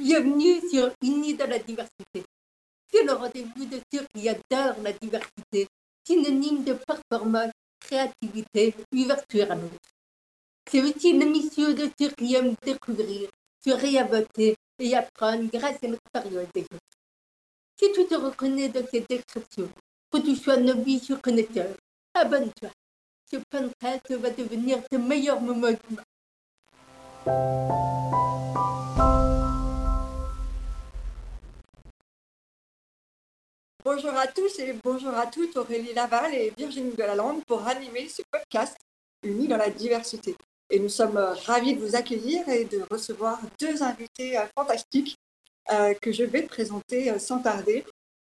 Bienvenue sur Unis dans la diversité. C'est le rendez-vous de ceux qui adorent la diversité, synonyme de performance, créativité, ouverture à l'autre. C'est aussi une mission de ceux qui aiment découvrir, se réinventer et apprendre grâce à l'expérience des autres. Si tu te reconnais dans cette description, que tu sois novice ou connaisseur, abonne-toi. Ce podcast va devenir ton meilleur moment du mois. Bonjour à tous et bonjour à toutes, Aurélie Laval et Virginie Delalande pour animer ce podcast Unis dans la diversité. Et nous sommes euh, ravis de vous accueillir et de recevoir deux invités euh, fantastiques euh, que je vais présenter sans tarder.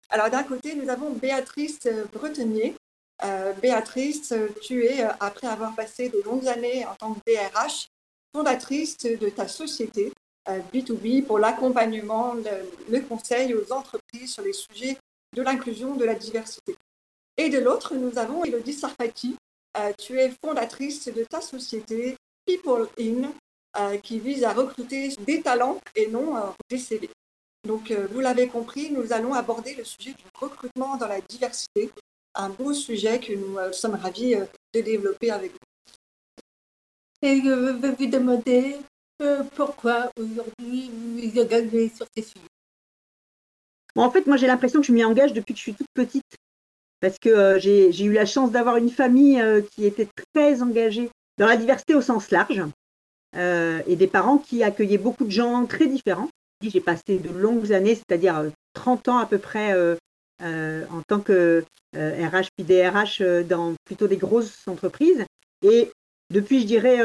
Alors d'un côté, nous avons Béatrice Bretonnier. Béatrice, tu es, après avoir passé de longues années en tant que DRH, fondatrice de ta société B2B pour l'accompagnement, le, conseil aux entreprises sur les sujets de l'inclusion, de la diversité. Et de l'autre, nous avons Elodie Sarfati. tu es fondatrice de ta société People In, euh, qui vise à recruter des talents et non euh, des CV. Donc, euh, vous l'avez compris, nous allons aborder le sujet du recrutement dans la diversité, un beau sujet que nous sommes ravis de développer avec vous. Et je veux vous demander pourquoi aujourd'hui vous engagez sur ces sujets? En fait, moi j'ai l'impression que je m'y engage depuis que je suis toute petite. Parce que j'ai eu la chance d'avoir une famille qui était très engagée dans la diversité au sens large, euh, et des parents qui accueillaient beaucoup de gens très différents. J'ai passé de longues années, c'est-à-dire 30 euh, ans à peu près euh, en tant que RH puis DRH dans plutôt des grosses entreprises. Et depuis, je dirais,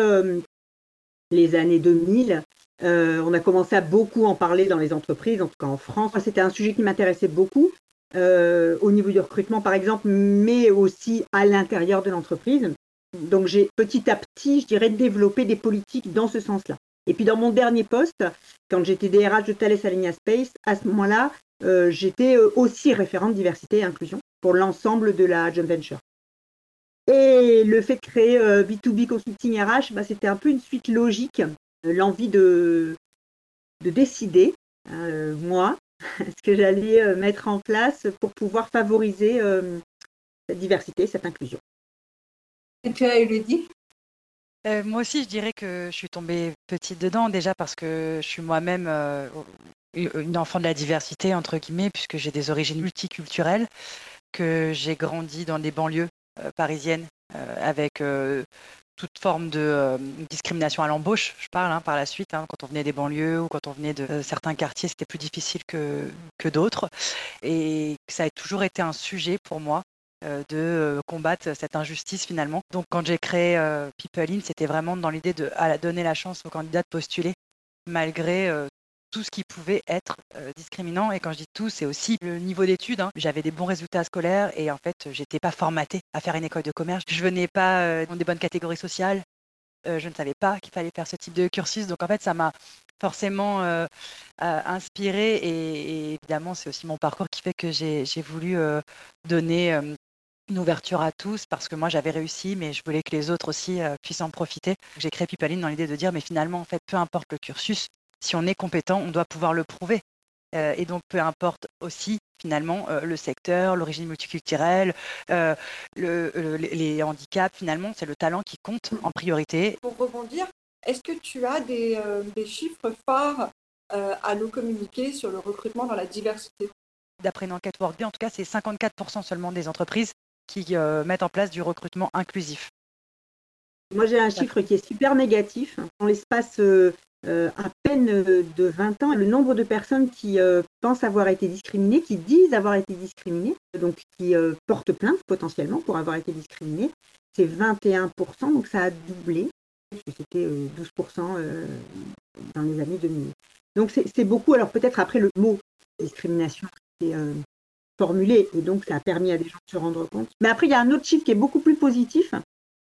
les années 2000, on a commencé à beaucoup en parler dans les entreprises, en tout cas en France. C'était un sujet qui m'intéressait beaucoup. au niveau du recrutement par exemple, mais aussi à l'intérieur de l'entreprise. Donc j'ai petit à petit, je dirais, développé des politiques dans ce sens-là. Et puis dans mon dernier poste, quand j'étais DRH de Thales Alenia Space, à ce moment-là, euh, j'étais euh, aussi référente diversité et inclusion pour l'ensemble de la joint venture. Et le fait de créer B2B euh, Consulting RH, bah, c'était un peu une suite logique, l'envie de, de décider, moi, ce que j'allais mettre en place pour pouvoir favoriser cette diversité, cette inclusion. Et tu as Elodie? Euh, moi aussi, je dirais que je suis tombée petite dedans, déjà parce que je suis moi-même euh, une enfant de la diversité, entre guillemets, puisque j'ai des origines multiculturelles, que j'ai grandi dans des banlieues euh, parisiennes avec toute forme de discrimination à l'embauche, je parle hein, par la suite, hein, quand on venait des banlieues ou quand on venait de certains quartiers, c'était plus difficile que, d'autres. Et ça a toujours été un sujet pour moi euh, de euh, combattre cette injustice finalement. Donc quand j'ai créé euh, People In, c'était vraiment dans l'idée de donner la chance aux candidats de postuler malgré tout ce qui pouvait être discriminant. Et quand je dis tout, c'est aussi le niveau d'études. Hein. J'avais des bons résultats scolaires et en fait, j'étais pas formatée à faire une école de commerce. Je venais pas dans des bonnes catégories sociales. je ne savais pas qu'il fallait faire ce type de cursus. Donc en fait, ça m'a forcément inspiré et, évidemment, c'est aussi mon parcours qui fait que j'ai voulu donner une ouverture à tous parce que moi j'avais réussi, mais je voulais que les autres aussi euh, puissent en profiter. J'ai créé Pipaline dans l'idée de dire, mais finalement, en fait, peu importe le cursus, si on est compétent, on doit pouvoir le prouver. Euh, et donc, peu importe aussi, finalement, euh, le secteur, l'origine multiculturelle, les handicaps, finalement, c'est le talent qui compte en priorité. Pour rebondir, est-ce que tu as des, des chiffres forts à nous communiquer sur le recrutement dans la diversité? D'après une enquête Workday, en tout cas, c'est 54% seulement des entreprises qui euh, mettent en place du recrutement inclusif Moi, j'ai un chiffre qui est super négatif. En l'espace euh, euh, à peine de 20 ans, le nombre de personnes qui pensent avoir été discriminées, qui disent avoir été discriminées, donc qui portent plainte potentiellement pour avoir été discriminées, c'est 21%, donc ça a doublé. C'était 12% dans les années 2000. Donc c'est beaucoup. Alors peut-être après le mot discrimination, c'est formulé et donc ça a permis à des gens de se rendre compte. Mais après, il y a un autre chiffre qui est beaucoup plus positif,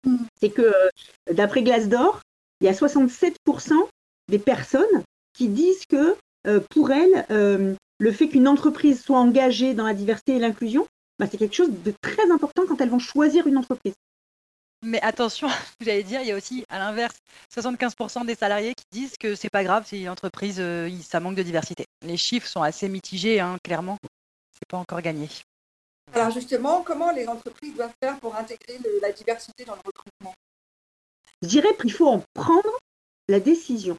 mm. c'est que euh, d'après Glassdoor, il y a 67% des personnes qui disent que euh, pour elles, euh, le fait qu'une entreprise soit engagée dans la diversité et l'inclusion, bah, c'est quelque chose de très important quand elles vont choisir une entreprise. Mais attention, j'allais dire, il y a aussi à l'inverse 75% des salariés qui disent que c'est pas grave si une entreprise euh, ça manque de diversité. Les chiffres sont assez mitigés, hein, clairement. C'est pas encore gagné. Alors justement, comment les entreprises doivent faire pour intégrer la diversité dans le recrutement? Je dirais qu'il faut en prendre la décision.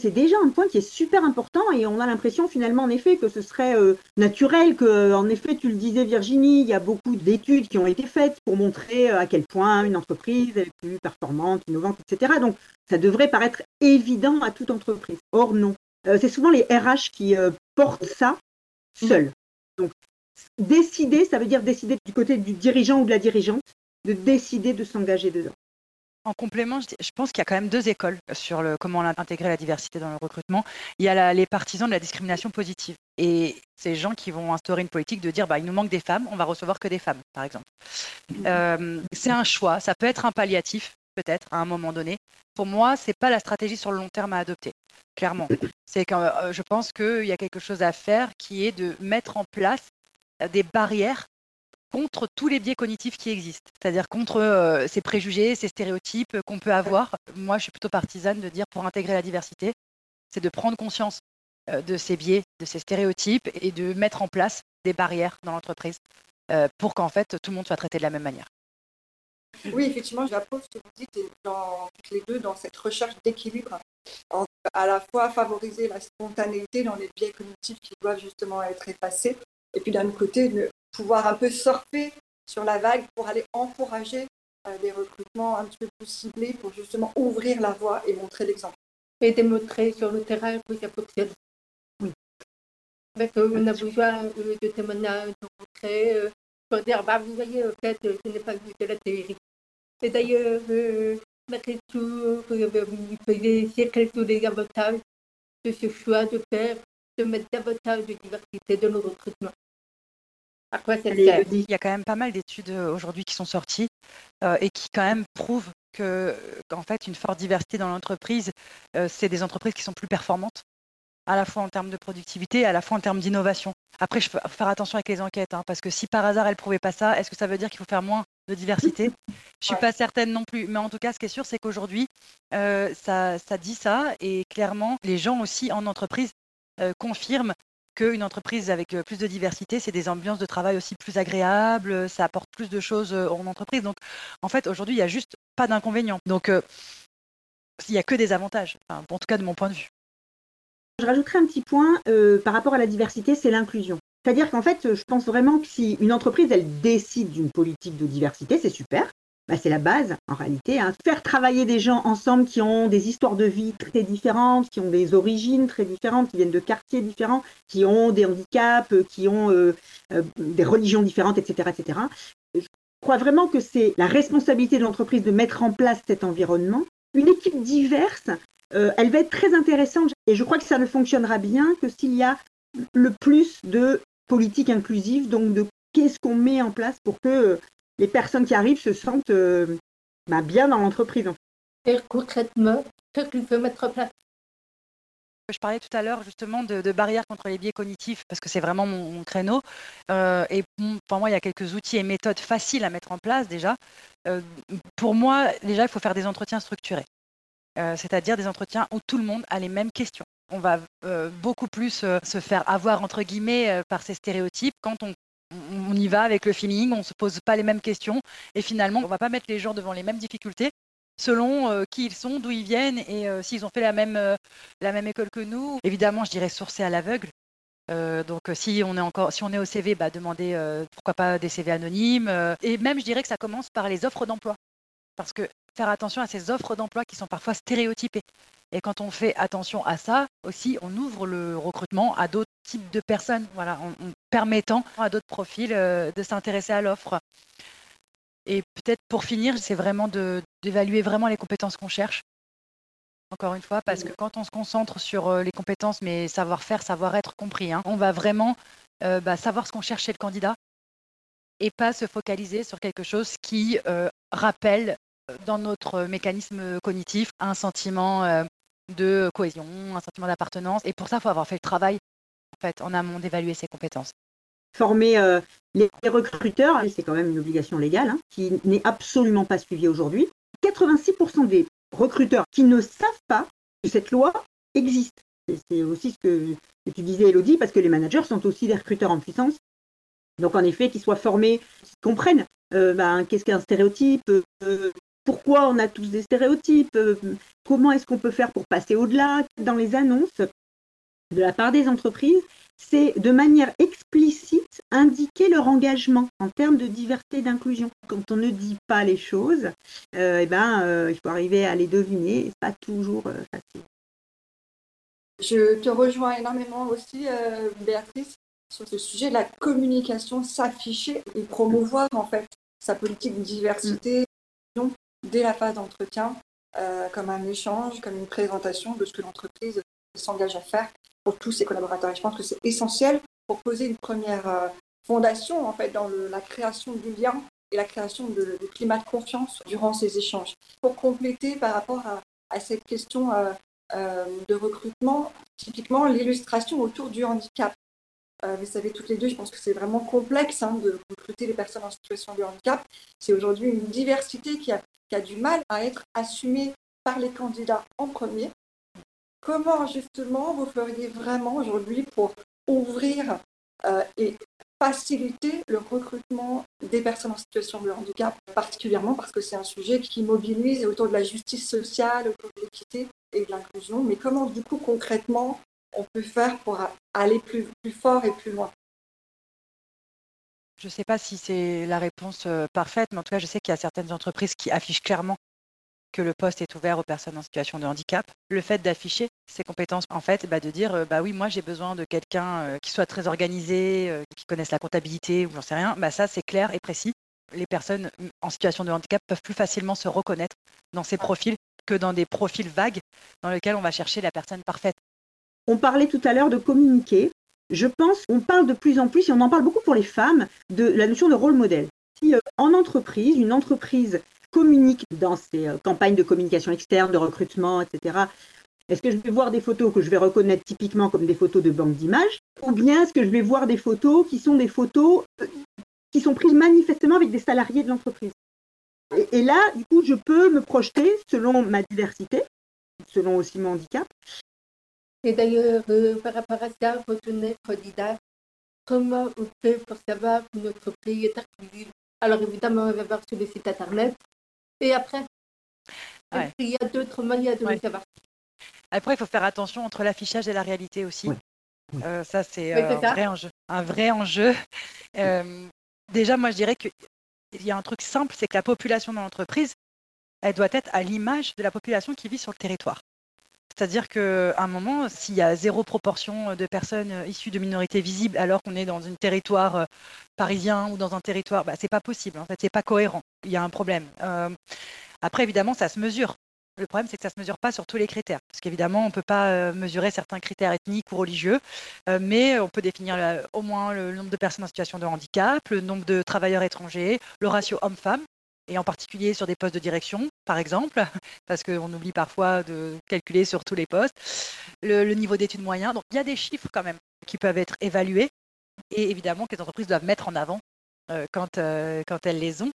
C'est déjà un point qui est super important et on a l'impression finalement en effet que ce serait euh, naturel que, en effet, tu le disais Virginie, il y a beaucoup d'études qui ont été faites pour montrer euh, à quel point une entreprise est plus performante, innovante, etc. Donc ça devrait paraître évident à toute entreprise. Or non. Euh, c'est souvent les RH qui portent ça seuls. Donc décider, ça veut dire décider du côté du dirigeant ou de la dirigeante, de décider de s'engager dedans. En complément, je pense qu'il y a quand même deux écoles sur le, comment intégrer la diversité dans le recrutement. Il y a les partisans de la discrimination positive. Et ces gens qui vont instaurer une politique de dire bah, il nous manque des femmes, on va recevoir que des femmes, par exemple. Euh, c'est un choix, ça peut être un palliatif, peut-être, à un moment donné. Pour moi, ce n'est pas la stratégie sur le long terme à adopter, clairement. C'est que euh, je pense qu'il y a quelque chose à faire qui est de mettre en place des barrières contre tous les biais cognitifs qui existent, c'est-à-dire contre euh, ces préjugés, ces stéréotypes qu'on peut avoir. Moi, je suis plutôt partisane de dire pour intégrer la diversité, c'est de prendre conscience euh, de ces biais, de ces stéréotypes et de mettre en place des barrières dans l'entreprise euh, pour qu'en fait tout le monde soit traité de la même manière. Oui, effectivement, je l'approuve ce que vous dites, dans, les deux, dans cette recherche d'équilibre, à la fois favoriser la spontanéité dans les biais cognitifs qui doivent justement être effacés, et puis d'un autre côté, pouvoir un peu surfer sur la vague pour aller encourager euh, des recrutements un petit peu plus ciblés pour justement ouvrir la voie et montrer l'exemple. Et démontrer sur le terrain que ça fonctionne. Oui. Parce qu'on a besoin euh, de témoignages, de euh, pour dire, bah, vous voyez, peut-être, ce n'est pas juste de la théorie. Et d'ailleurs, euh, malgré tout, vous pouvez essayer tous les avantages de ce choix de faire, de mettre davantage de diversité dans le recrutement. Il y a quand même pas mal d'études euh, aujourd'hui qui sont sorties euh, et qui quand même prouvent que en fait une forte diversité dans l'entreprise, euh, c'est des entreprises qui sont plus performantes, à la fois en termes de productivité, à la fois en termes d'innovation. Après, je faut faire attention avec les enquêtes, hein, parce que si par hasard elles prouvaient pas ça, est-ce que ça veut dire qu'il faut faire moins de diversité? Je suis pas certaine non plus. Mais en tout cas, ce qui est sûr, c'est qu'aujourd'hui, ça, ça dit ça et clairement, les gens aussi en entreprise confirment qu'une entreprise avec plus de diversité, c'est des ambiances de travail aussi plus agréables, ça apporte plus de choses en entreprise. Donc, en fait, aujourd'hui, il n'y a juste pas d'inconvénients. Donc, il n'y a que des avantages, en tout cas de mon point de vue. Je rajouterai un petit point par rapport à la diversité, c'est l'inclusion. C'est-à-dire qu'en fait, je pense vraiment que si une entreprise, elle décide d'une politique de diversité, c'est super. Bah, c'est la base en réalité. Hein. Faire travailler des gens ensemble qui ont des histoires de vie très différentes, qui ont des origines très différentes, qui viennent de quartiers différents, qui ont des handicaps, qui ont euh, euh, des religions différentes, etc., etc. Je crois vraiment que c'est la responsabilité de l'entreprise de mettre en place cet environnement. Une équipe diverse, euh, elle va être très intéressante et je crois que ça ne fonctionnera bien que s'il y a le plus de politique inclusive, donc de qu'est-ce qu'on met en place pour que les personnes qui arrivent se sentent euh, bah, bien dans l'entreprise. Et concrètement, qu'est-ce qu'il faut mettre en place je parlais tout à l'heure justement de, barrières contre les biais cognitifs parce que c'est vraiment mon, créneau. Euh, et pour moi, il y a quelques outils et méthodes faciles à mettre en place déjà. Euh, pour moi, déjà, il faut faire des entretiens structurés, c'est-à-dire des entretiens où tout le monde a les mêmes questions. On va beaucoup plus se faire avoir entre guillemets par ces stéréotypes quand on on y va avec le feeling, on ne se pose pas les mêmes questions et finalement, on va pas mettre les gens devant les mêmes difficultés selon euh, qui ils sont, d'où ils viennent et euh, s'ils ont fait la même, euh, la même école que nous. Évidemment, je dirais sourcer à l'aveugle. donc si on est encore si on est au CV, bah, demander pourquoi pas des CV anonymes. et même je dirais que ça commence par les offres d'emploi. Parce que faire attention à ces offres d'emploi qui sont parfois stéréotypées. Et quand on fait attention à ça, aussi, on ouvre le recrutement à d'autres types de personnes, voilà, en, permettant à d'autres profils euh, de s'intéresser à l'offre. Et peut-être pour finir, c'est vraiment d'évaluer vraiment les compétences qu'on cherche. Encore une fois, parce que quand on se concentre sur euh, les compétences, mais savoir-faire, savoir-être compris, hein, on va vraiment euh, bah, savoir ce qu'on cherche chez le candidat et pas se focaliser sur quelque chose qui rappelle dans notre mécanisme cognitif un sentiment de cohésion, un sentiment d'appartenance. Et pour ça, il faut avoir fait le travail en, fait, en amont d'évaluer ses compétences. former les recruteurs, c'est quand même une obligation légale, hein, qui n'est absolument pas suivie aujourd'hui. 86% des recruteurs qui ne savent pas que cette loi existe. C'est aussi ce que, tu disais, Elodie, parce que les managers sont aussi des recruteurs en puissance. Donc, en effet, qu'ils soient formés, qu'ils comprennent euh, ben, qu'est-ce qu'un stéréotype, euh, pourquoi on a tous des stéréotypes, euh, comment est-ce qu'on peut faire pour passer au-delà. Dans les annonces de la part des entreprises, c'est de manière explicite indiquer leur engagement en termes de diversité et d'inclusion. Quand on ne dit pas les choses, eh ben, il faut arriver à les deviner, c'est pas toujours facile. Je te rejoins énormément aussi, Béatrice, sur ce sujet, la communication, s'afficher et promouvoir en fait sa politique de diversité dès la phase d'entretien, euh, comme un échange, comme une présentation de ce que l'entreprise s'engage à faire pour tous ses collaborateurs. Je pense que c'est essentiel pour poser une première euh, fondation en fait dans la création du lien et la création de, climat de confiance durant ces échanges. Pour compléter par rapport à, cette question euh, de recrutement, typiquement l'illustration autour du handicap. Vous savez toutes les deux, je pense que c'est vraiment complexe hein, de recruter les personnes en situation de handicap. C'est aujourd'hui une diversité qui a, du mal à être assumée par les candidats en premier. Comment justement vous feriez vraiment aujourd'hui pour ouvrir euh, et faciliter le recrutement des personnes en situation de handicap, particulièrement parce que c'est un sujet qui mobilise autour de la justice sociale, autour de l'équité et de l'inclusion. Mais comment du coup concrètement on peut faire pour aller plus fort et plus loin? Je ne sais pas si c'est la réponse euh, parfaite, mais en tout cas, je sais qu'il y a certaines entreprises qui affichent clairement que le poste est ouvert aux personnes en situation de handicap. Le fait d'afficher ses compétences, en fait, bah, de dire, euh, bah oui, moi j'ai besoin de quelqu'un euh, qui soit très organisé, qui connaisse la comptabilité ou j'en sais rien, bah, ça c'est clair et précis. Les personnes en situation de handicap peuvent plus facilement se reconnaître dans ces profils que dans des profils vagues dans lesquels on va chercher la personne parfaite. On parlait tout à l'heure de communiquer. Je pense qu'on parle de plus en plus, et on en parle beaucoup pour les femmes, de la notion de rôle modèle. Si euh, en entreprise, une entreprise communique dans ses euh, campagnes de communication externe, de recrutement, etc., est-ce que je vais voir des photos que je vais reconnaître typiquement comme des photos de banque d'images Ou bien est-ce que je vais voir des photos qui sont des photos euh, qui sont prises manifestement avec des salariés de l'entreprise? Et, et, là, du coup, je peux me projeter selon ma diversité, selon aussi mon handicap, et d'ailleurs, euh, par rapport à ça, votre candidat, comment on fait pour savoir que notre pays est inclusif Alors évidemment, on va voir sur le site internet. Et après, il y a d'autres manières de le savoir? Après, il faut faire attention entre l'affichage et la réalité aussi. Euh, ça, c'est euh, un, vrai enjeu. Un vrai enjeu. déjà, moi, je dirais qu'il y a un truc simple, c'est que la population dans l'entreprise, elle doit être à l'image de la population qui vit sur le territoire. C'est-à-dire qu'à un moment, s'il y a zéro proportion de personnes issues de minorités visibles alors qu'on est dans un territoire euh, parisien ou dans un territoire, bah, c'est pas possible. En fait, c'est pas cohérent. Il y a un problème. Euh, après, évidemment, ça se mesure. Le problème, c'est que ça ne se mesure pas sur tous les critères. Parce qu'évidemment, on ne peut pas euh, mesurer certains critères ethniques ou religieux, mais on peut définir au moins le nombre de personnes en situation de handicap, le nombre de travailleurs étrangers, le ratio homme-femme et en particulier sur des postes de direction, par exemple, parce qu'on oublie parfois de calculer sur tous les postes, le, niveau d'études moyen. Donc il y a des chiffres quand même qui peuvent être évalués et évidemment que les entreprises doivent mettre en avant euh, quand, euh, quand elles les ont.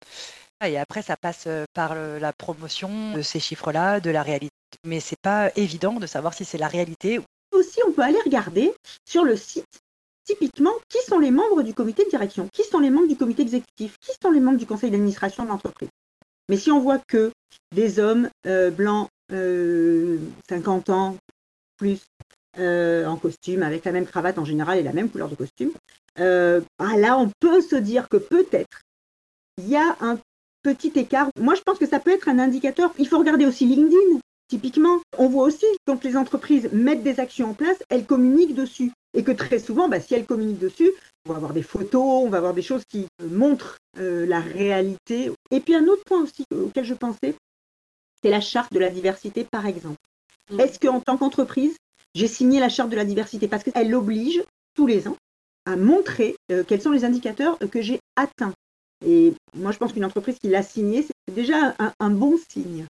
Et après, ça passe euh, par la promotion de ces chiffres-là, de la réalité. Mais c'est pas évident de savoir si c'est la réalité. Aussi, on peut aller regarder sur le site Typiquement, qui sont les membres du comité de direction? Qui sont les membres du comité exécutif? Qui sont les membres du conseil d'administration de l'entreprise? Mais si on voit que des hommes euh, blancs, 50 euh, ans, plus, euh, en costume, avec la même cravate en général et la même couleur de costume, ah là, on peut se dire que peut-être il y a un petit écart. Moi, je pense que ça peut être un indicateur. Il faut regarder aussi LinkedIn. Typiquement, on voit aussi quand les entreprises mettent des actions en place, elles communiquent dessus. Et que très souvent, bah, si elles communiquent dessus, on va avoir des photos, on va avoir des choses qui montrent euh, la réalité. Et puis un autre point aussi auquel je pensais, c'est la charte de la diversité, par exemple. Mm. Est-ce qu'en tant qu'entreprise, j'ai signé la charte de la diversité? Parce qu'elle oblige tous les ans à montrer euh, quels sont les indicateurs que j'ai atteints. Et moi, je pense qu'une entreprise qui l'a signée, c'est déjà un, bon signe.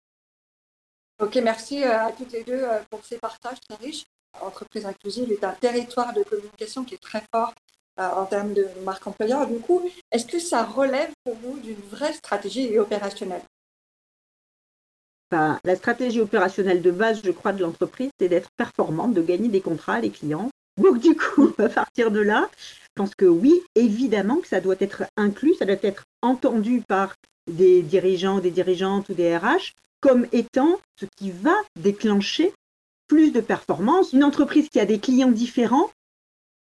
Ok, merci euh, à toutes les deux pour ces partages très riches. Entreprise inclusive est un territoire de communication qui est très fort en termes de marque employeur. Du coup, est-ce que ça relève pour vous d'une vraie stratégie opérationnelle? La stratégie opérationnelle de base, je crois, de l'entreprise, c'est d'être performante, de gagner des contrats, les clients. Donc du coup, à partir de là, je pense que oui, évidemment que ça doit être inclus, ça doit être entendu par des dirigeants, des dirigeantes ou des RH comme étant ce qui va déclencher plus de performance. Une entreprise qui a des clients différents,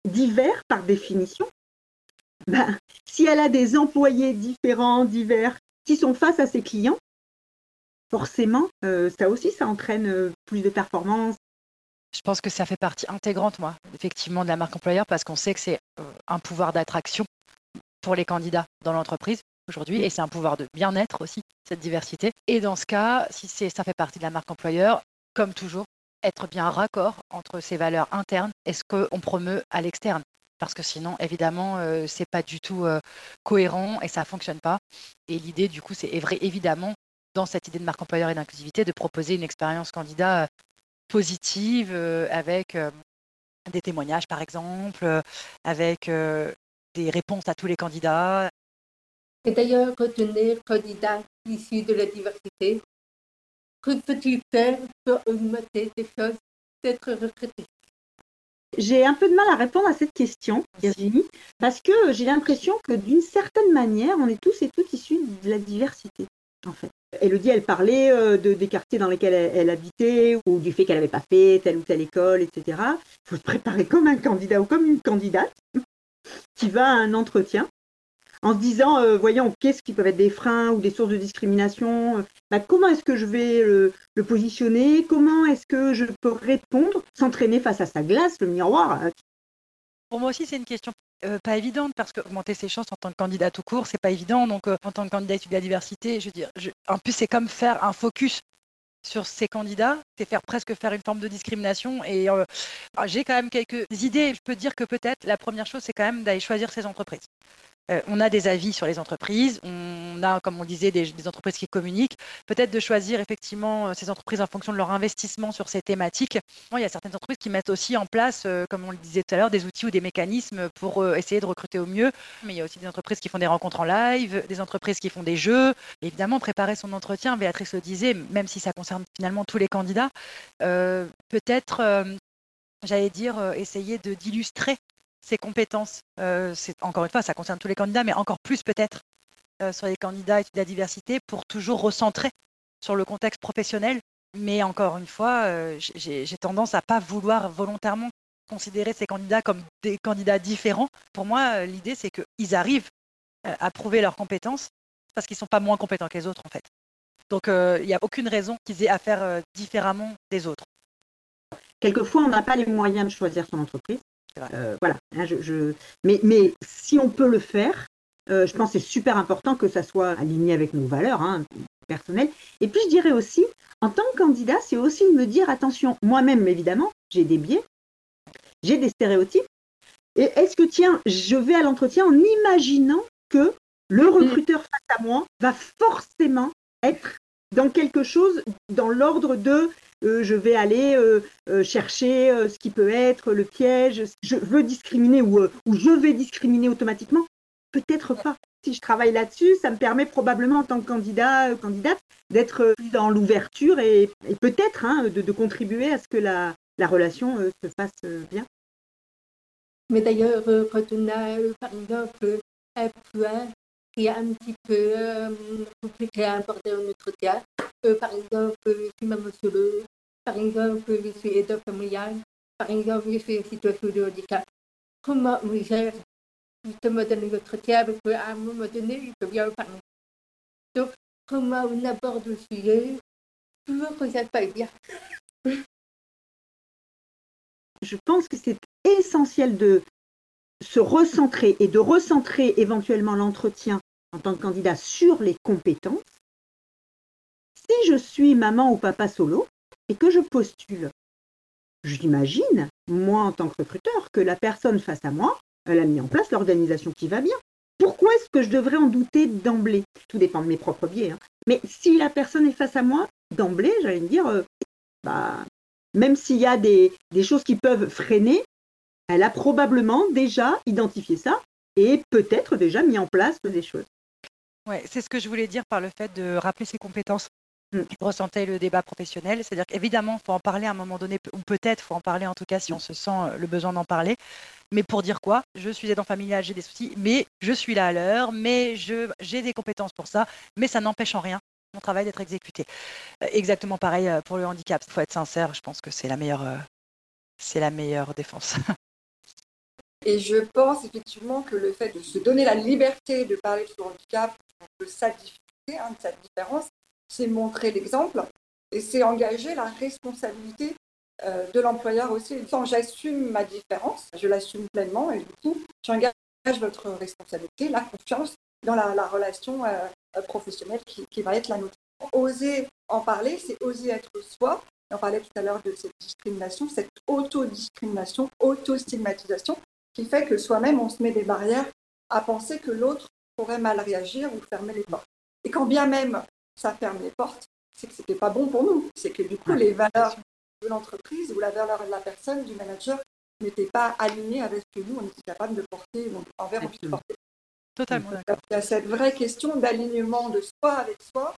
divers par définition, ben, si elle a des employés différents, divers, qui sont face à ses clients, forcément, euh, ça aussi, ça entraîne euh, plus de performance. Je pense que ça fait partie intégrante, moi, effectivement, de la marque employeur, parce qu'on sait que c'est euh, un pouvoir d'attraction pour les candidats dans l'entreprise aujourd'hui, et c'est un pouvoir de bien-être aussi, cette diversité. Et dans ce cas, si ça fait partie de la marque employeur, comme toujours, être bien raccord entre ces valeurs internes et ce qu'on promeut à l'externe. Parce que sinon, évidemment, ce c'est pas du tout cohérent et ça fonctionne pas. Et l'idée, du coup, c'est évidemment dans cette idée de marque employeur et d'inclusivité, de proposer une expérience candidat euh, positive euh, avec euh, des témoignages, par exemple, avec des réponses à tous les candidats. Et d'ailleurs, retenir candidat issus de la diversité, que peut-il faire pour augmenter des choses d'être recruté j'ai un peu de mal à répondre à cette question, Virginie, parce que j'ai l'impression que d'une certaine manière, on est tous et toutes issus de la diversité, en fait. Elodie, elle parlait euh, de, des quartiers dans lesquels elle, habitait ou du fait qu'elle n'avait pas fait telle ou telle école, etc. Il faut se préparer comme un candidat ou comme une candidate qui va à un entretien en se disant, euh, voyons, qu'est-ce qui peuvent être des freins ou des sources de discrimination euh, bah, Comment est-ce que je vais le, positionner Comment est-ce que je peux répondre S'entraîner face à sa glace, le miroir. Pour moi aussi, c'est une question euh, pas évidente parce qu'augmenter ses chances en tant que candidat tout court, c'est pas évident. Donc, en tant que candidat issu de la diversité, je veux dire, en plus, c'est comme faire un focus sur ces candidats, c'est faire presque faire une forme de discrimination. Et ah, j'ai quand même quelques idées. Je peux dire que peut-être la première chose, c'est quand même d'aller choisir ses entreprises. Euh, on a des avis sur les entreprises, on a, comme on disait, des, entreprises qui communiquent. Peut-être de choisir effectivement euh, ces entreprises en fonction de leur investissement sur ces thématiques. il y a certaines entreprises qui mettent aussi en place, euh, comme on le disait tout à l'heure, des outils ou des mécanismes pour essayer de recruter au mieux. Mais il y a aussi des entreprises qui font des rencontres en live, des entreprises qui font des jeux. évidemment, préparer son entretien, Béatrice le disait, même si ça concerne finalement tous les candidats, peut-être, j'allais dire, essayer d'illustrer ses compétences. Euh, c'est encore une fois, ça concerne tous les candidats, mais encore plus peut-être euh, sur les candidats et la diversité pour toujours recentrer sur le contexte professionnel. Mais encore une fois, euh, j'ai tendance à pas vouloir volontairement considérer ces candidats comme des candidats différents. Pour moi, l'idée c'est qu'ils arrivent à prouver leurs compétences parce qu'ils sont pas moins compétents que les autres en fait. Donc il n'y a aucune raison qu'ils aient à faire différemment des autres. Quelquefois, on n'a pas les moyens de choisir son entreprise. Euh, voilà. Mais, mais, si on peut le faire, euh, je pense que c'est super important que ça soit aligné avec nos valeurs hein, personnelles. Et puis je dirais aussi, en tant que candidat, c'est aussi me dire attention, moi-même évidemment, j'ai des biais, j'ai des stéréotypes. Et est-ce que tiens, je vais à l'entretien en imaginant que le mm. recruteur face à moi va forcément être dans quelque chose dans l'ordre de je vais aller euh, euh, chercher ce qui peut être le piège, je veux discriminer ou, je vais discriminer automatiquement? Peut-être pas. Si je travaille là-dessus, ça me permet probablement en tant que candidat, candidate, d'être dans l'ouverture et, peut-être hein, de, contribuer à ce que la, la relation se fasse bien. Mais d'ailleurs, a, par exemple, un point qui est un petit peu compliqué à aborder en entretien, par exemple, si ma le par exemple, je suis aidant familial, par exemple, je suis en situation de handicap. Comment on gère justement dans l'entretien parce qu'à un moment donné, il peut bien parler. Donc, comment on aborde le sujet? Toujours que ça se bien. Je pense que c'est essentiel de se recentrer et de recentrer éventuellement l'entretien en tant que candidat sur les compétences. Si je suis maman ou papa solo, que je postule, j'imagine, moi en tant que recruteur, que la personne face à moi, elle a mis en place l'organisation qui va bien. Pourquoi est-ce que je devrais en douter d'emblée? Tout dépend de mes propres biais. Hein. Mais si la personne est face à moi, d'emblée, j'allais me dire, euh, bah, même s'il y a des, des, choses qui peuvent freiner, elle a probablement déjà identifié ça et peut-être déjà mis en place des choses. Ouais, c'est ce que je voulais dire par le fait de rappeler ses compétences. Mmh. Ressentir le débat professionnel, c'est-à-dire qu'évidemment, il faut en parler à un moment donné, ou peut-être faut en parler en tout cas si on se sent euh, le besoin d'en parler. Mais pour dire quoi? Je suis aidant familial, j'ai des soucis, mais je suis là à l'heure, mais j'ai des compétences pour ça, mais ça n'empêche en rien mon travail d'être exécuté. Euh, exactement pareil euh, pour le handicap. Il faut être sincère, je pense que c'est la meilleure, c'est la meilleure défense. Et je pense effectivement que le fait de se donner la liberté de parler de son handicap, de sa difficulté, hein, de sa différence, c'est montrer l'exemple et c'est engager la responsabilité euh, de l'employeur aussi. Quand j'assume ma différence, je l'assume pleinement et du coup, j'engage votre responsabilité, la confiance dans la, relation euh, professionnelle qui, qui, va être la nôtre. Oser en parler, c'est oser être soi. On parlait tout à l'heure de cette discrimination, cette auto-discrimination, auto-stigmatisation qui fait que soi-même, on se met des barrières à penser que l'autre pourrait mal réagir ou fermer les portes. Et quand bien même ça ferme les portes, c'est que ce n'était pas bon pour nous. C'est que du coup, les valeurs de l'entreprise ou la valeur de la personne, du manager, n'étaient pas alignées avec ce que nous, on était capable de porter, envers on puisse porter. Totalement. il y a cette vraie question d'alignement de soi avec soi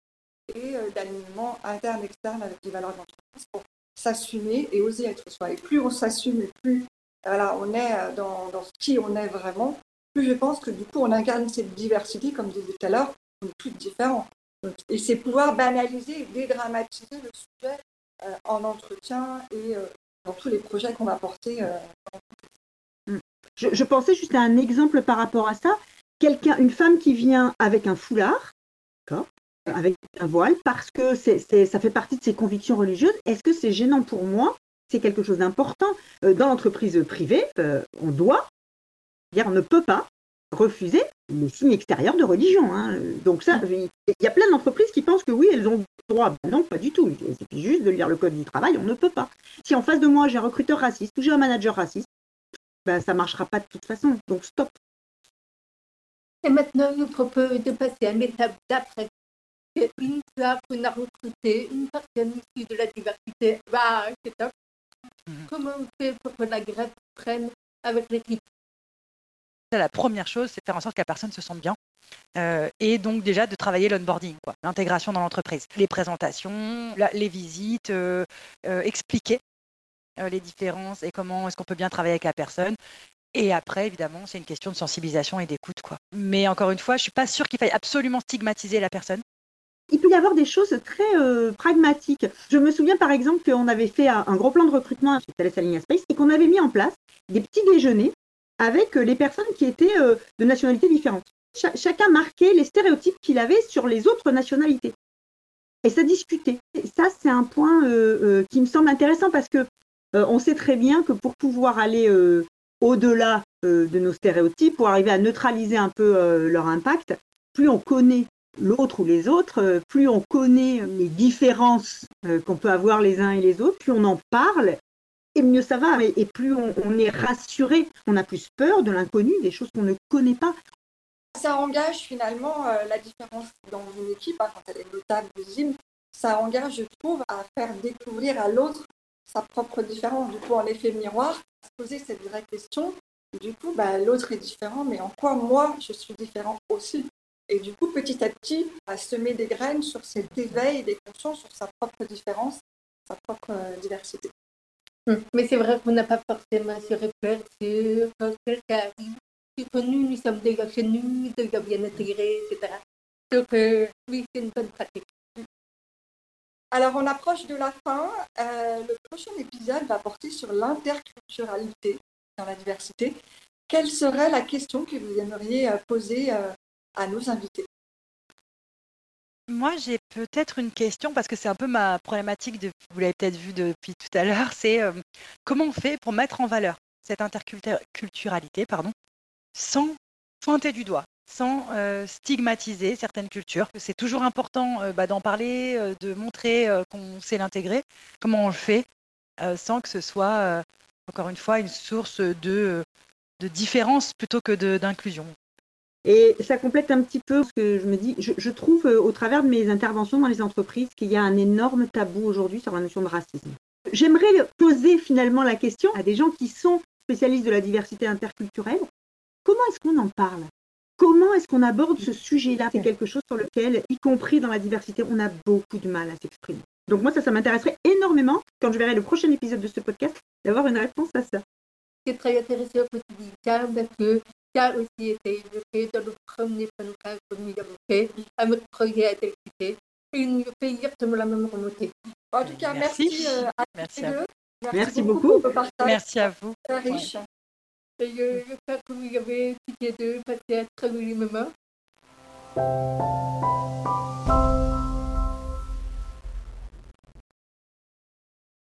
et euh, d'alignement interne-externe avec les valeurs de l'entreprise pour s'assumer et oser être soi. Et plus on s'assume et plus voilà, on est euh, dans, dans, qui on est vraiment, plus je pense que du coup on incarne cette diversité, comme je disais tout à l'heure, on est tous différents. Et c'est pouvoir banaliser dédramatiser le sujet euh, en entretien et euh, dans tous les projets qu'on va porter. Mm. je, pensais juste à un exemple par rapport à ça. Quelqu'un, une femme qui vient avec un foulard, avec un voile, parce que ça fait partie de ses convictions religieuses. Est-ce que c'est gênant pour moi? C'est quelque chose d'important. Euh, dans l'entreprise privée, euh, on doit, on ne peut pas refuser les signes extérieurs de religion. Hein. Donc ça, il y a plein d'entreprises qui pensent que oui, elles ont droit. Non, pas du tout. Il suffit juste de lire le code du travail, on ne peut pas. Si en face de moi j'ai un recruteur raciste ou j'ai un manager raciste, ben, ça ne marchera pas de toute façon. Donc stop. Et maintenant, nous propose de passer à l'étape d'après. Une fois qu'on a recruté une personne issue de la diversité, bah, c'est top. Mhm. Comment on fait pour que la grève prenne avec l'équipe? La première chose, c'est de faire en sorte que la personne se sente bien. Euh, et donc déjà de travailler l'onboarding, l'intégration dans l'entreprise, les présentations, les visites, euh, euh, expliquer les différences et comment est-ce qu'on peut bien travailler avec la personne. Et après, évidemment, c'est une question de sensibilisation et d'écoute. Mais encore une fois, je ne suis pas sûre qu'il faille absolument stigmatiser la personne il peut y avoir des choses très pragmatiques. Je me souviens par exemple qu'on avait fait un, gros plan de recrutement chez Thales Alenia Space et qu'on avait mis en place des petits déjeuners avec euh, les personnes qui étaient euh, de nationalités différentes. chacun marquait les stéréotypes qu'il avait sur les autres nationalités. Et ça discutait. Ça, c'est un point qui me semble intéressant parce que on sait très bien que pour pouvoir aller au-delà de nos stéréotypes, pour arriver à neutraliser un peu leur impact, plus on connaît l'autre ou les autres, euh, plus on connaît les différences euh, qu'on peut avoir les uns et les autres, plus on en parle, et mieux ça va. Et plus on, est rassuré, on a plus peur de l'inconnu, des choses qu'on ne connaît pas. Ça engage finalement euh, la différence dans une équipe, hein, quand elle est notable, visible. Ça engage, je trouve, à faire découvrir à l'autre sa propre différence. Du coup, en effet miroir, se poser cette vraie question. Du coup, bah, l'autre est différent, mais en quoi moi je suis différent aussi? Et du coup, petit à petit, à semer des graines sur cet éveil des consciences, sur sa propre différence, sa propre euh, diversité. Hum. Mais c'est vrai qu'on n'a pas forcément ce repère sur quelqu'un arrive. nous, nous sommes déjà chez nous, déjà bien intégrés, etc. Donc, euh, oui, c'est une bonne pratique. Alors, on approche de la fin. Euh, le prochain épisode va porter sur l'interculturalité dans la diversité. Quelle serait la question que vous aimeriez poser à nos invités? Moi, j'ai peut-être une question parce que c'est un peu ma problématique, de, vous l'avez peut-être vu depuis tout à l'heure, c'est euh, comment on fait pour mettre en valeur cette interculturalité pardon, sans pointer du doigt, sans euh, stigmatiser certaines cultures? C'est toujours important euh, bah, d'en parler, de montrer qu'on sait l'intégrer, comment on le fait, sans que ce soit, encore une fois, une source de, de différence plutôt que d'inclusion? Et ça complète un petit peu ce que je me dis. Je, trouve euh, au travers de mes interventions dans les entreprises qu'il y a un énorme tabou aujourd'hui sur la notion de racisme. J'aimerais poser finalement la question à des gens qui sont spécialiste de la diversité interculturelle. Comment est-ce qu'on en parle? Comment est-ce qu'on aborde ce sujet-là? C'est quelque chose sur lequel, y compris dans la diversité, on a beaucoup de mal à s'exprimer. Donc moi, ça, ça m'intéresserait énormément, quand je verrai le prochain épisode de ce podcast, d'avoir une réponse à ça. C'est très intéressant que tu dis parce que aussi été évoqué dans le premier podcast que nous avons fait, à notre projet à et nous fait exactement la même remontée. En tout cas, merci, Merci. euh, à Merci tous à les vous. deux. Merci beaucoup Merci à vous. très riches. Et je- j'espère que vous avez toutes les deux passé un très joli moment.